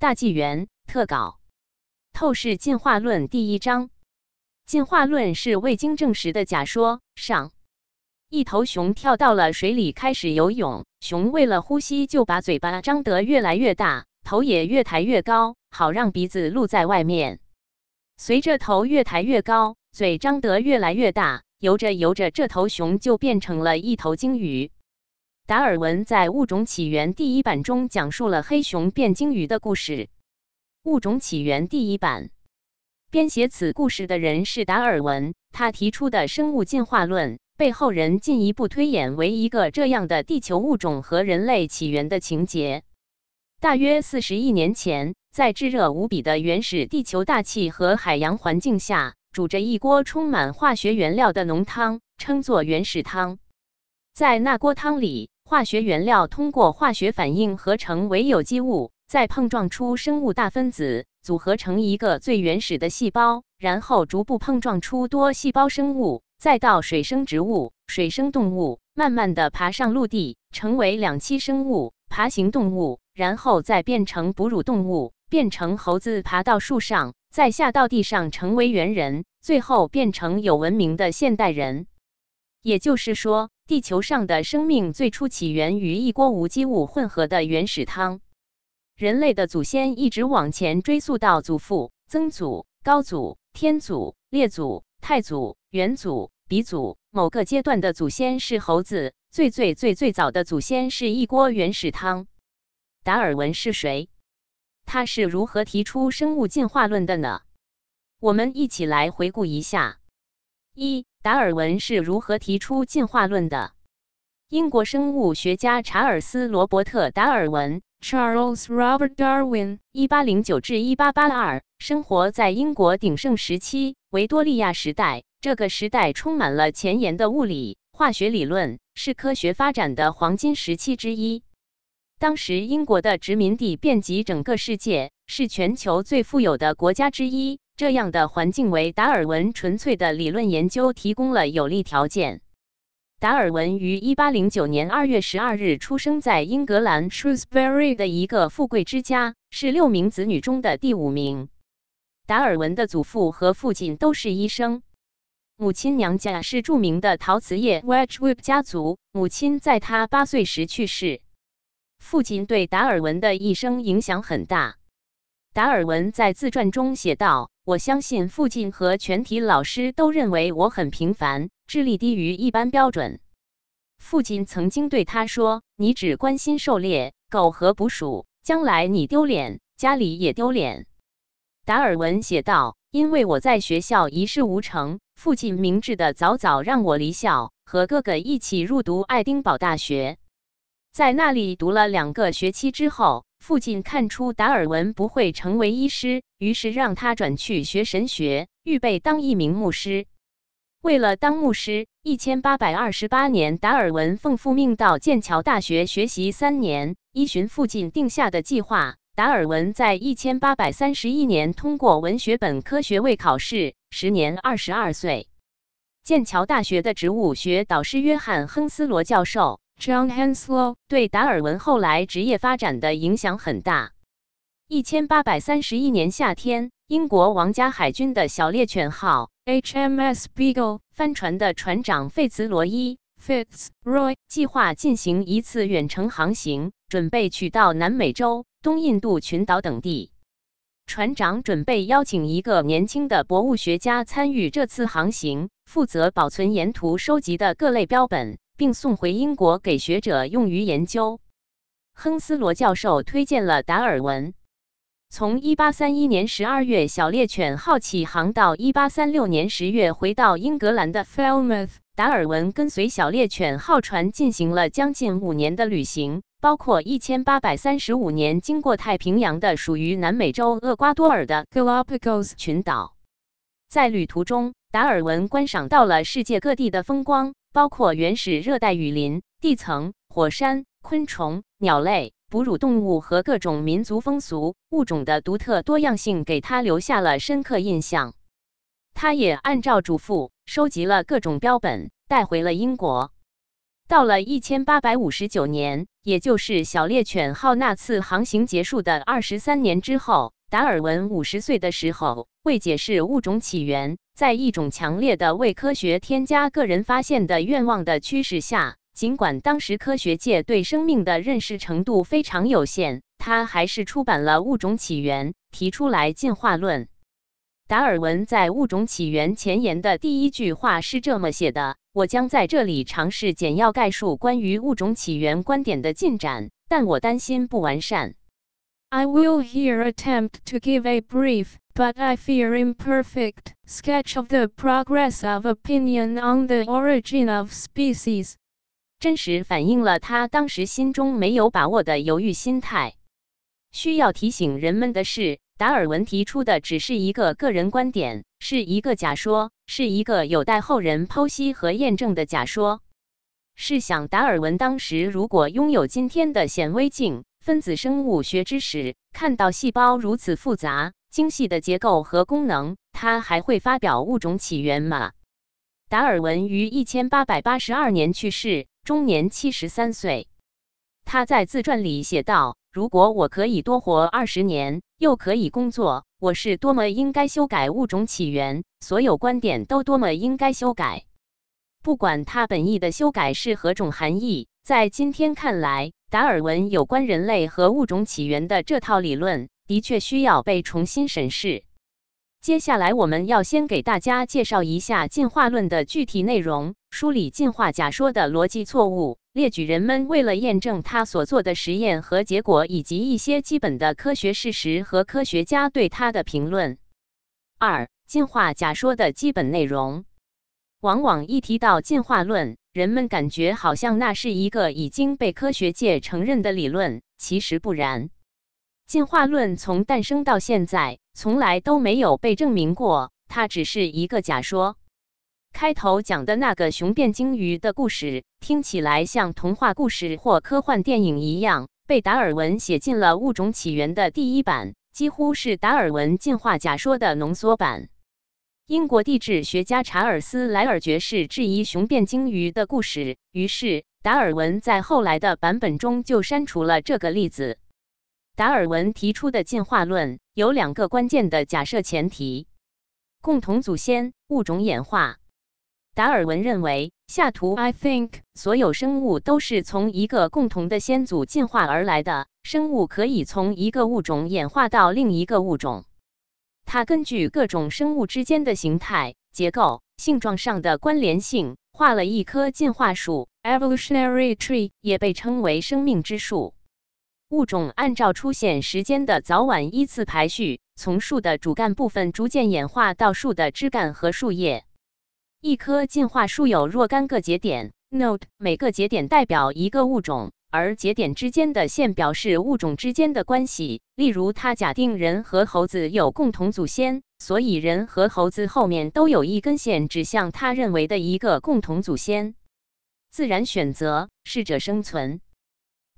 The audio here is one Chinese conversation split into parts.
大纪元特稿，透视进化论第一章。进化论是未经证实的假说。上，一头熊跳到了水里，开始游泳。熊为了呼吸，就把嘴巴张得越来越大，头也越抬越高，好让鼻子露在外面。随着头越抬越高，嘴张得越来越大，游着游着，这头熊就变成了一头鲸鱼。达尔文在《物种起源》第一版中讲述了黑熊变鲸鱼的故事。《物种起源》第一版编写此故事的人是达尔文，他提出的生物进化论被后人进一步推演为一个这样的地球物种和人类起源的情节。大约四十亿年前，在炙热无比的原始地球大气和海洋环境下，煮着一锅充满化学原料的浓汤，称作原始汤。在那锅汤里，化学原料通过化学反应合成为有机物，再碰撞出生物大分子，组合成一个最原始的细胞，然后逐步碰撞出多细胞生物，再到水生植物、水生动物，慢慢的爬上陆地，成为两栖生物、爬行动物，然后再变成哺乳动物，变成猴子爬到树上，再下到地上成为猿人，最后变成有文明的现代人。也就是说，地球上的生命最初起源于一锅无机物混合的原始汤。人类的祖先一直往前追溯到祖父、曾祖、高祖、天祖、列祖、太祖、元祖、鼻祖。某个阶段的祖先是猴子，最最最最早的祖先是一锅原始汤。达尔文是谁？他是如何提出生物进化论的呢？我们一起来回顾一下。一达尔文是如何提出进化论的？英国生物学家查尔斯·罗伯特·达尔文 （Charles Robert Darwin，1809-1882） 生活在英国鼎盛时期——维多利亚时代。这个时代充满了前沿的物理、化学理论，是科学发展的黄金时期之一。当时，英国的殖民地遍及整个世界，是全球最富有的国家之一。这样的环境为达尔文纯粹的理论研究提供了有利条件。达尔文于1809年2月12日出生在英格兰 Shrewsbury 的一个富贵之家，是六名子女中的第五名。达尔文的祖父和父亲都是医生，母亲娘家是著名的陶瓷业 Wedgwood 家族，母亲在他八岁时去世。父亲对达尔文的一生影响很大。达尔文在自传中写道。我相信父亲和全体老师都认为我很平凡，智力低于一般标准。父亲曾经对他说：“你只关心狩猎、狗和捕鼠，将来你丢脸，家里也丢脸。”达尔文写道：“因为我在学校一事无成，父亲明智的早早让我离校，和哥哥一起入读爱丁堡大学，在那里读了两个学期之后。”父亲看出达尔文不会成为医师，于是让他转去学神学，预备当一名牧师。为了当牧师，一千八百二十八年，达尔文奉父命到剑桥大学学习三年。依循父亲定下的计划，达尔文在一千八百三十一年通过文学本科学位考试，时年二十二岁。剑桥大学的植物学导师约翰·亨斯罗教授。John Henslow 对达尔文后来职业发展的影响很大。一千八百三十一年夏天，英国皇家海军的小猎犬号 HMS Beagle 帆船的船长费茨罗伊 Fitzroy 计划进行一次远程航行，准备去到南美洲、东印度群岛等地。船长准备邀请一个年轻的博物学家参与这次航行，负责保存沿途收集的各类标本。并送回英国给学者用于研究。亨斯罗教授推荐了达尔文。从1831年12月小猎犬号起航到1836年10月回到英格兰的 Falmouth，达尔文跟随小猎犬号船进行了将近五年的旅行，包括1835年经过太平洋的属于南美洲厄瓜多尔的 Galapagos 群岛。在旅途中，达尔文观赏到了世界各地的风光。包括原始热带雨林、地层、火山、昆虫、鸟类、哺乳动物和各种民族风俗物种的独特多样性，给他留下了深刻印象。他也按照嘱咐收集了各种标本，带回了英国。到了一千八百五十九年，也就是小猎犬号那次航行结束的二十三年之后，达尔文五十岁的时候，为解释物种起源，在一种强烈的为科学添加个人发现的愿望的驱使下，尽管当时科学界对生命的认识程度非常有限，他还是出版了《物种起源》，提出来进化论。达尔文在《物种起源》前言的第一句话是这么写的。我将在这里尝试简要概述关于物种起源观点的进展，但我担心不完善。I will here attempt to give a brief, but I fear imperfect, sketch of the progress of opinion on the origin of species。真实反映了他当时心中没有把握的犹豫心态。需要提醒人们的是。达尔文提出的只是一个个人观点，是一个假说，是一个有待后人剖析和验证的假说。试想，达尔文当时如果拥有今天的显微镜、分子生物学知识，看到细胞如此复杂、精细的结构和功能，他还会发表《物种起源》吗？达尔文于一千八百八十二年去世，终年七十三岁。他在自传里写道。如果我可以多活二十年，又可以工作，我是多么应该修改物种起源，所有观点都多么应该修改。不管他本意的修改是何种含义，在今天看来，达尔文有关人类和物种起源的这套理论的确需要被重新审视。接下来，我们要先给大家介绍一下进化论的具体内容，梳理进化假说的逻辑错误。列举人们为了验证他所做的实验和结果，以及一些基本的科学事实和科学家对他的评论。二、进化假说的基本内容。往往一提到进化论，人们感觉好像那是一个已经被科学界承认的理论，其实不然。进化论从诞生到现在，从来都没有被证明过，它只是一个假说。开头讲的那个雄辩鲸鱼的故事，听起来像童话故事或科幻电影一样，被达尔文写进了《物种起源》的第一版，几乎是达尔文进化假说的浓缩版。英国地质学家查尔斯·莱尔爵士质疑雄辩鲸鱼的故事，于是达尔文在后来的版本中就删除了这个例子。达尔文提出的进化论有两个关键的假设前提：共同祖先、物种演化。达尔文认为，下图 I think 所有生物都是从一个共同的先祖进化而来的。生物可以从一个物种演化到另一个物种。他根据各种生物之间的形态、结构、性状上的关联性，画了一棵进化树 （evolutionary tree），也被称为生命之树。物种按照出现时间的早晚依次排序，从树的主干部分逐渐演化到树的枝干和树叶。一棵进化树有若干个节点 （node），每个节点代表一个物种，而节点之间的线表示物种之间的关系。例如，它假定人和猴子有共同祖先，所以人和猴子后面都有一根线指向他认为的一个共同祖先。自然选择，适者生存。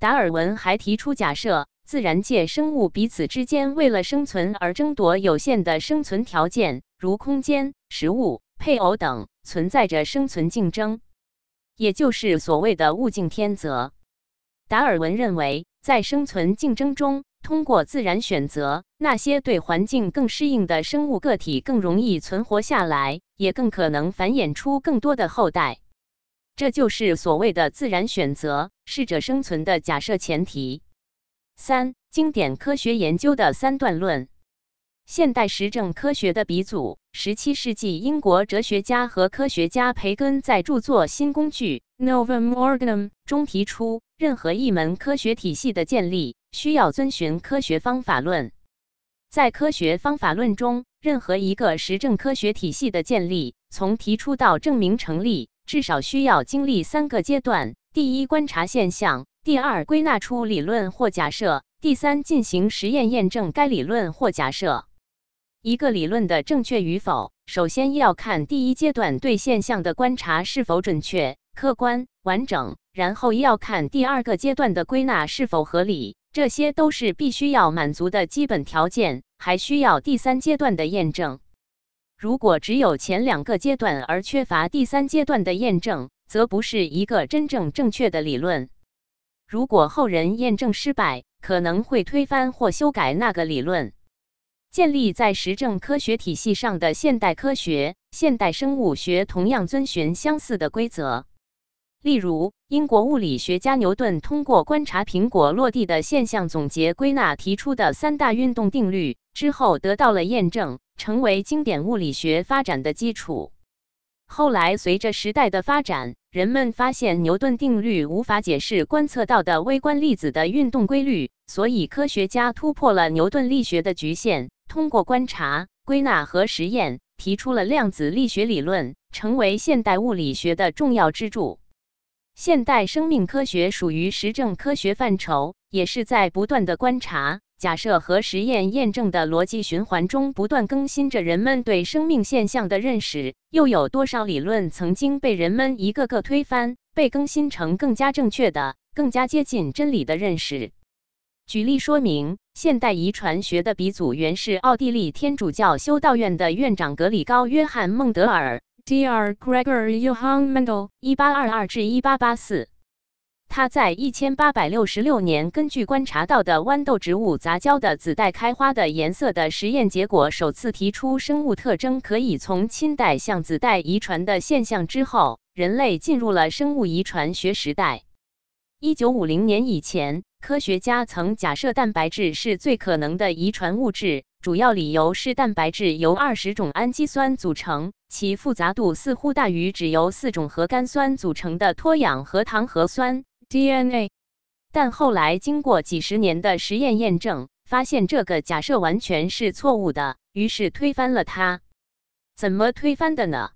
达尔文还提出假设：自然界生物彼此之间为了生存而争夺有限的生存条件，如空间、食物。配偶等存在着生存竞争，也就是所谓的物竞天择。达尔文认为，在生存竞争中，通过自然选择，那些对环境更适应的生物个体更容易存活下来，也更可能繁衍出更多的后代。这就是所谓的自然选择、适者生存的假设前提。三、经典科学研究的三段论。现代实证科学的鼻祖，17世纪英国哲学家和科学家培根在著作《新工具》（Novum Organum） 中提出，任何一门科学体系的建立需要遵循科学方法论。在科学方法论中，任何一个实证科学体系的建立，从提出到证明成立，至少需要经历三个阶段：第一，观察现象；第二，归纳出理论或假设；第三，进行实验验证该理论或假设。一个理论的正确与否，首先要看第一阶段对现象的观察是否准确、客观、完整，然后要看第二个阶段的归纳是否合理。这些都是必须要满足的基本条件，还需要第三阶段的验证。如果只有前两个阶段而缺乏第三阶段的验证，则不是一个真正正确的理论。如果后人验证失败，可能会推翻或修改那个理论。建立在实证科学体系上的现代科学、现代生物学同样遵循相似的规则。例如，英国物理学家牛顿通过观察苹果落地的现象，总结归纳提出的三大运动定律之后，得到了验证，成为经典物理学发展的基础。后来，随着时代的发展，人们发现牛顿定律无法解释观测到的微观粒子的运动规律，所以科学家突破了牛顿力学的局限，通过观察、归纳和实验，提出了量子力学理论，成为现代物理学的重要支柱。现代生命科学属于实证科学范畴，也是在不断的观察。假设和实验验证的逻辑循环中不断更新着人们对生命现象的认识，又有多少理论曾经被人们一个个推翻，被更新成更加正确的、更加接近真理的认识？举例说明，现代遗传学的鼻祖原是奥地利天主教修道院的院长格里高·约翰·孟德尔 （Dr. Gregor Johann Mendel，1822-1884）。他在一千八百六十六年根据观察到的豌豆植物杂交的子代开花的颜色的实验结果，首次提出生物特征可以从亲代向子代遗传的现象之后，人类进入了生物遗传学时代。一九五零年以前，科学家曾假设蛋白质是最可能的遗传物质，主要理由是蛋白质由二十种氨基酸组成，其复杂度似乎大于只由四种核苷酸组成的脱氧核糖核酸。DNA，但后来经过几十年的实验验证，发现这个假设完全是错误的，于是推翻了它。怎么推翻的呢？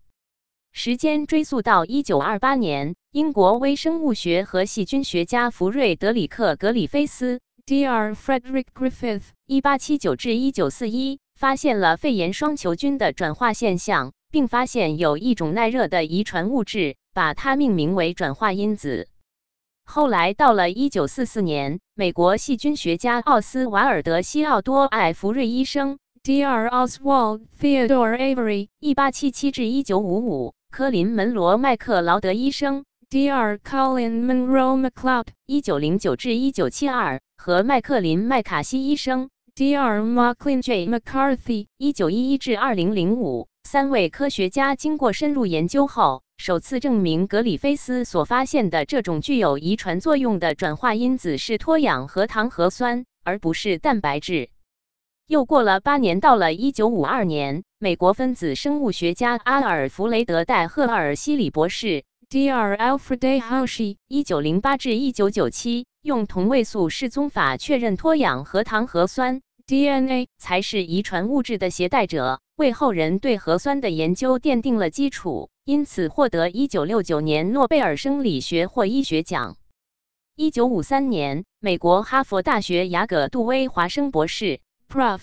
时间追溯到1928年，英国微生物学和细菌学家福瑞德里克·格里菲斯 （Dr. Frederick Griffith，1879-1941） 发现了肺炎双球菌的转化现象，并发现有一种耐热的遗传物质，把它命名为转化因子。后来到了1944年，美国细菌学家奥斯瓦尔德·西奥多·艾弗瑞医生 （Dr. Oswald Theodore Avery，1877-1955）、科林·门罗·麦克劳德医生 （Dr. Colin Monroe MacLeod，1909-1972） 和麦克林·麦卡锡医生 （Dr. Macklin J. McCarthy，1911-2005） 三位科学家经过深入研究后。首次证明格里菲斯所发现的这种具有遗传作用的转化因子是脱氧核糖核酸，而不是蛋白质。又过了八年，到了1952年，美国分子生物学家阿尔弗雷德·戴赫尔西里博士 （Dr. Alfred Hershey，1908-1997） 用同位素示踪法确认脱氧核糖核酸 （DNA） 才是遗传物质的携带者，为后人对核酸的研究奠定了基础。因此获得1969年诺贝尔生理学或医学奖。1953年，美国哈佛大学雅各杜威华生博士 （Prof.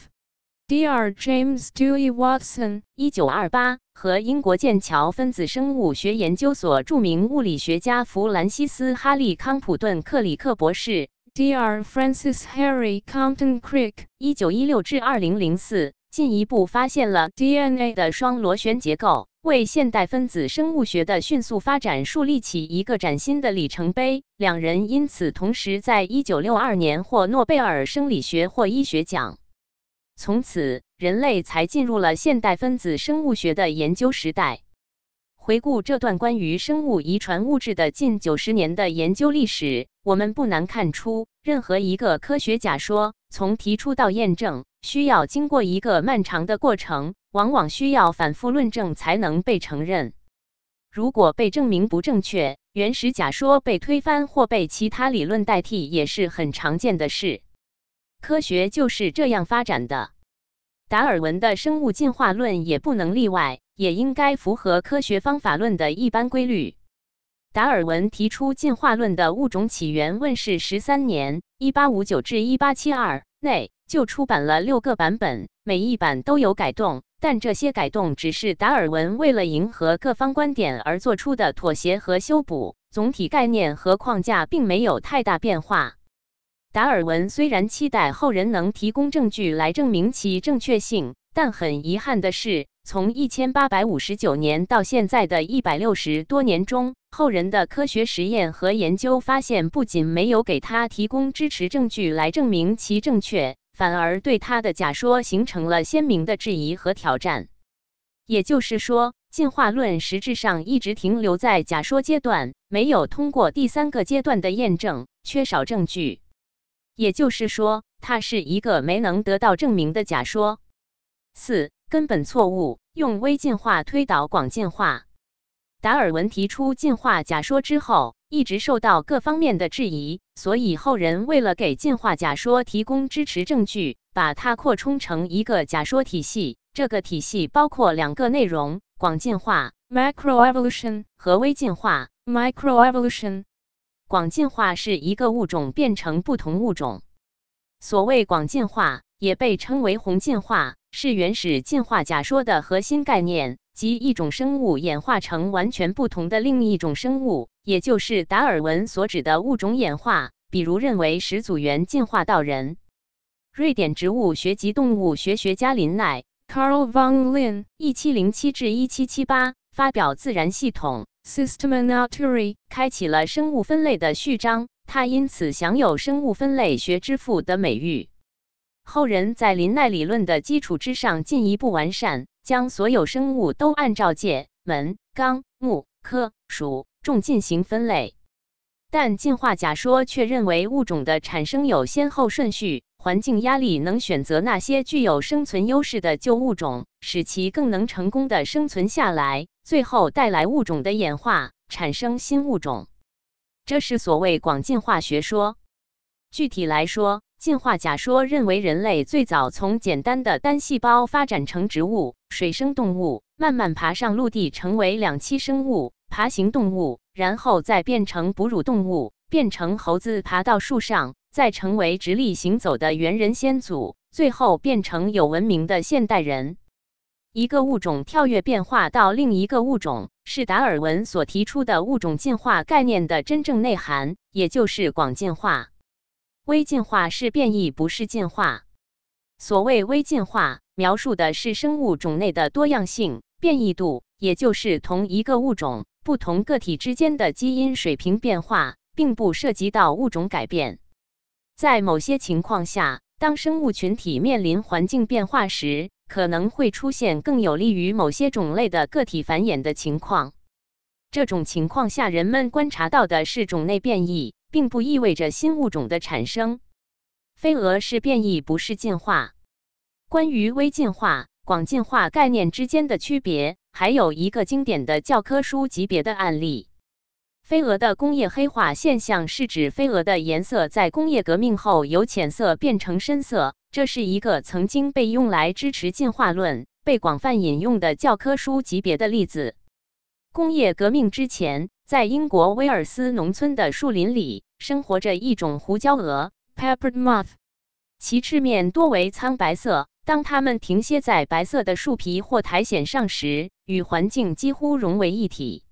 Dr. James Dewey Watson，1928） 和英国剑桥分子生物学研究所著名物理学家弗兰西斯哈利康普顿克里克博士 （Dr. Francis Harry Compton Crick，1916-2004） 进一步发现了 DNA 的双螺旋结构。为现代分子生物学的迅速发展树立起一个崭新的里程碑。两人因此同时在1962年获诺贝尔生理学或医学奖。从此，人类才进入了现代分子生物学的研究时代。回顾这段关于生物遗传物质的近九十年的研究历史，我们不难看出，任何一个科学假说从提出到验证，需要经过一个漫长的过程。往往需要反复论证才能被承认。如果被证明不正确，原始假说被推翻或被其他理论代替，也是很常见的事。科学就是这样发展的。达尔文的生物进化论也不能例外，也应该符合科学方法论的一般规律。达尔文提出进化论的物种起源问世十三年（一八五九至一八七二）内，就出版了六个版本，每一版都有改动。但这些改动只是达尔文为了迎合各方观点而做出的妥协和修补，总体概念和框架并没有太大变化。达尔文虽然期待后人能提供证据来证明其正确性，但很遗憾的是，从一千八百五十九年到现在的一百六十多年中，后人的科学实验和研究发现，不仅没有给他提供支持证据来证明其正确，反而对他的假说形成了鲜明的质疑和挑战。也就是说，进化论实质上一直停留在假说阶段，没有通过第三个阶段的验证，缺少证据。也就是说，它是一个没能得到证明的假说。四。根本错误，用微进化推导广进化。达尔文提出进化假说之后，一直受到各方面的质疑，所以后人为了给进化假说提供支持证据，把它扩充成一个假说体系。这个体系包括两个内容：广进化 （macroevolution） 和微进化 （microevolution）。广进化是一个物种变成不同物种。所谓广进化，也被称为宏进化。是原始进化假说的核心概念，即一种生物演化成完全不同的另一种生物，也就是达尔文所指的物种演化。比如，认为始祖猿进化到人。瑞典植物学及动物学学家林奈 （Carl von Lin，一七零七至一七七八）发表《自然系统》（Systema Naturae），开启了生物分类的序章，他因此享有“生物分类学之父”的美誉。后人在林奈理论的基础之上进一步完善，将所有生物都按照界、门、纲、目、科、属、种进行分类。但进化假说却认为物种的产生有先后顺序，环境压力能选择那些具有生存优势的旧物种，使其更能成功的生存下来，最后带来物种的演化，产生新物种。这是所谓广进化学说。具体来说，进化假说认为，人类最早从简单的单细胞发展成植物、水生动物，慢慢爬上陆地，成为两栖生物、爬行动物，然后再变成哺乳动物，变成猴子爬到树上，再成为直立行走的猿人先祖，最后变成有文明的现代人。一个物种跳跃变化到另一个物种，是达尔文所提出的物种进化概念的真正内涵，也就是广进化。微进化是变异，不是进化。所谓微进化，描述的是生物种内的多样性、变异度，也就是同一个物种不同个体之间的基因水平变化，并不涉及到物种改变。在某些情况下，当生物群体面临环境变化时，可能会出现更有利于某些种类的个体繁衍的情况。这种情况下，人们观察到的是种内变异。并不意味着新物种的产生。飞蛾是变异，不是进化。关于微进化、广进化概念之间的区别，还有一个经典的教科书级别的案例：飞蛾的工业黑化现象，是指飞蛾的颜色在工业革命后由浅色变成深色。这是一个曾经被用来支持进化论、被广泛引用的教科书级别的例子。工业革命之前。在英国威尔斯农村的树林里，生活着一种胡椒蛾 （peppered moth），其翅面多为苍白色。当它们停歇在白色的树皮或苔藓上时，与环境几乎融为一体。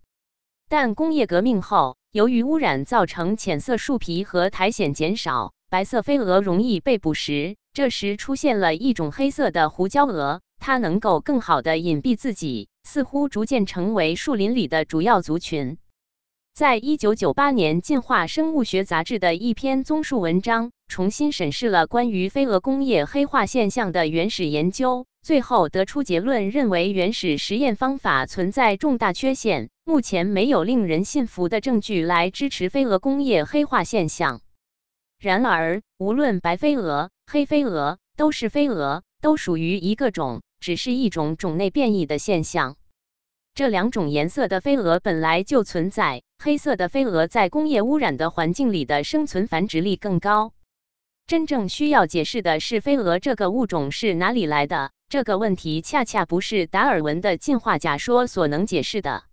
但工业革命后，由于污染造成浅色树皮和苔藓减少，白色飞蛾容易被捕食。这时出现了一种黑色的胡椒蛾，它能够更好地隐蔽自己，似乎逐渐成为树林里的主要族群。在一九九八年，《进化生物学杂志》的一篇综述文章重新审视了关于飞蛾工业黑化现象的原始研究，最后得出结论，认为原始实验方法存在重大缺陷，目前没有令人信服的证据来支持飞蛾工业黑化现象。然而，无论白飞蛾、黑飞蛾，都是飞蛾，都属于一个种，只是一种种内变异的现象。这两种颜色的飞蛾本来就存在。黑色的飞蛾在工业污染的环境里的生存繁殖力更高。真正需要解释的是飞蛾这个物种是哪里来的。这个问题恰恰不是达尔文的进化假说所能解释的。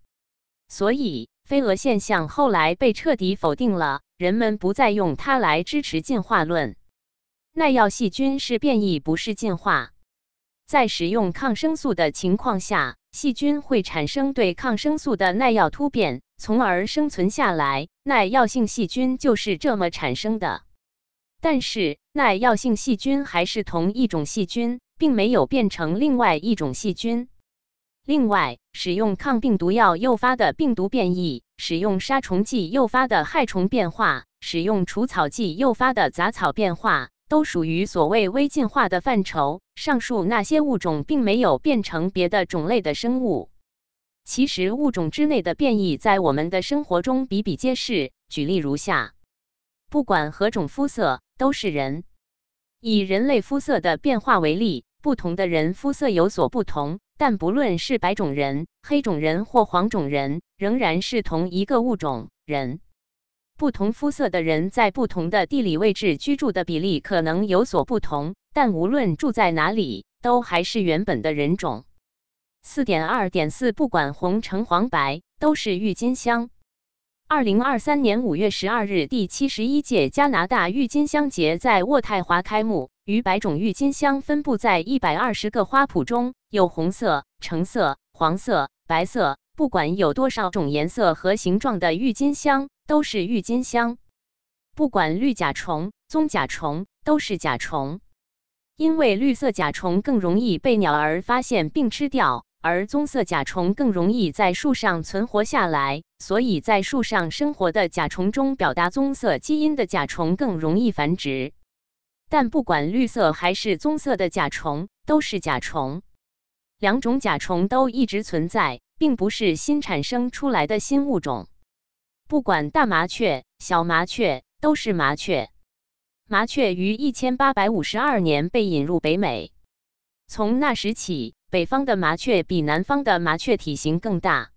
所以，飞蛾现象后来被彻底否定了。人们不再用它来支持进化论。耐药细菌是变异，不是进化。在使用抗生素的情况下。细菌会产生对抗生素的耐药突变，从而生存下来。耐药性细菌就是这么产生的。但是，耐药性细菌还是同一种细菌，并没有变成另外一种细菌。另外，使用抗病毒药诱发的病毒变异，使用杀虫剂诱发的害虫变化，使用除草剂诱发的杂草变化，都属于所谓微进化的范畴。上述那些物种并没有变成别的种类的生物。其实，物种之内的变异在我们的生活中比比皆是。举例如下：不管何种肤色，都是人。以人类肤色的变化为例，不同的人肤色有所不同。但不论是白种人、黑种人或黄种人，仍然是同一个物种人。不同肤色的人在不同的地理位置居住的比例可能有所不同，但无论住在哪里，都还是原本的人种。四点二点四，不管红橙黄白，都是郁金香。二零二三年五月十二日，第七十一届加拿大郁金香节在渥太华开幕。逾百种郁金香分布在一百二十个花圃中，有红色、橙色、黄色、白色，不管有多少种颜色和形状的郁金香，都是郁金香。不管绿甲虫、棕甲虫，都是甲虫。因为绿色甲虫更容易被鸟儿发现并吃掉，而棕色甲虫更容易在树上存活下来，所以在树上生活的甲虫中，表达棕色基因的甲虫更容易繁殖。但不管绿色还是棕色的甲虫都是甲虫，两种甲虫都一直存在，并不是新产生出来的新物种。不管大麻雀、小麻雀都是麻雀。麻雀于一千八百五十二年被引入北美，从那时起，北方的麻雀比南方的麻雀体型更大。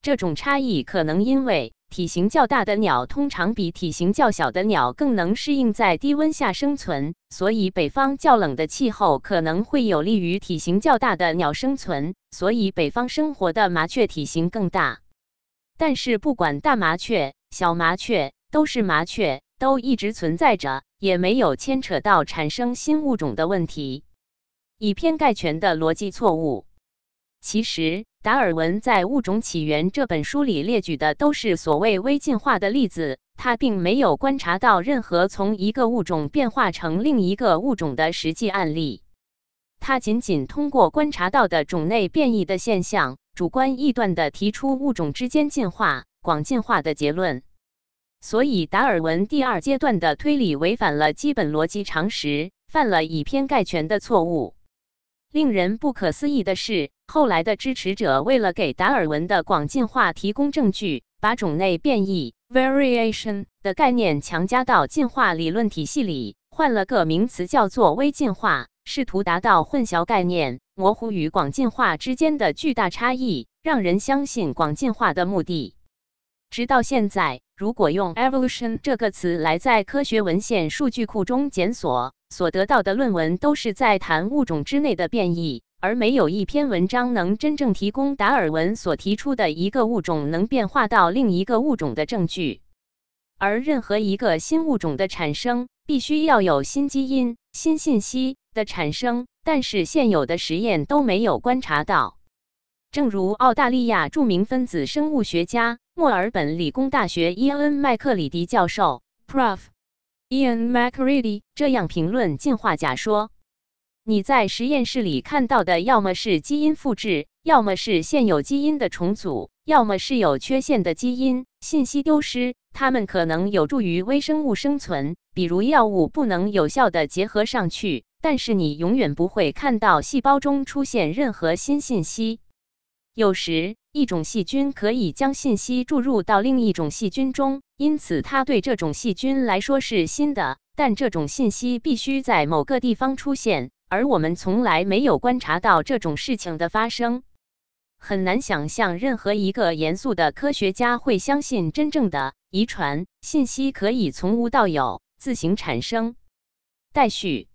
这种差异可能因为。体型较大的鸟通常比体型较小的鸟更能适应在低温下生存，所以北方较冷的气候可能会有利于体型较大的鸟生存，所以北方生活的麻雀体型更大。但是不管大麻雀、小麻雀，都是麻雀，都一直存在着，也没有牵扯到产生新物种的问题。以偏概全的逻辑错误。其实，达尔文在《物种起源》这本书里列举的都是所谓微进化的例子，他并没有观察到任何从一个物种变化成另一个物种的实际案例。他仅仅通过观察到的种类变异的现象，主观臆断地提出物种之间进化、广进化的结论。所以，达尔文第二阶段的推理违反了基本逻辑常识，犯了以偏概全的错误。令人不可思议的是，后来的支持者为了给达尔文的广进化提供证据，把种类变异 （variation） 的概念强加到进化理论体系里，换了个名词叫做微进化，试图达到混淆概念、模糊与广进化之间的巨大差异，让人相信广进化的目的。直到现在，如果用 evolution 这个词来在科学文献数据库中检索，所得到的论文都是在谈物种之内的变异，而没有一篇文章能真正提供达尔文所提出的一个物种能变化到另一个物种的证据。而任何一个新物种的产生，必须要有新基因、新信息的产生，但是现有的实验都没有观察到。正如澳大利亚著名分子生物学家。墨尔本理工大学伊恩·麦克里迪教授 （Prof. Ian McCready） 这样评论进化假说：你在实验室里看到的，要么是基因复制，要么是现有基因的重组，要么是有缺陷的基因信息丢失。它们可能有助于微生物生存，比如药物不能有效的结合上去，但是你永远不会看到细胞中出现任何新信息。有时，一种细菌可以将信息注入到另一种细菌中，因此它对这种细菌来说是新的。但这种信息必须在某个地方出现，而我们从来没有观察到这种事情的发生。很难想象任何一个严肃的科学家会相信真正的遗传信息可以从无到有自行产生。待续。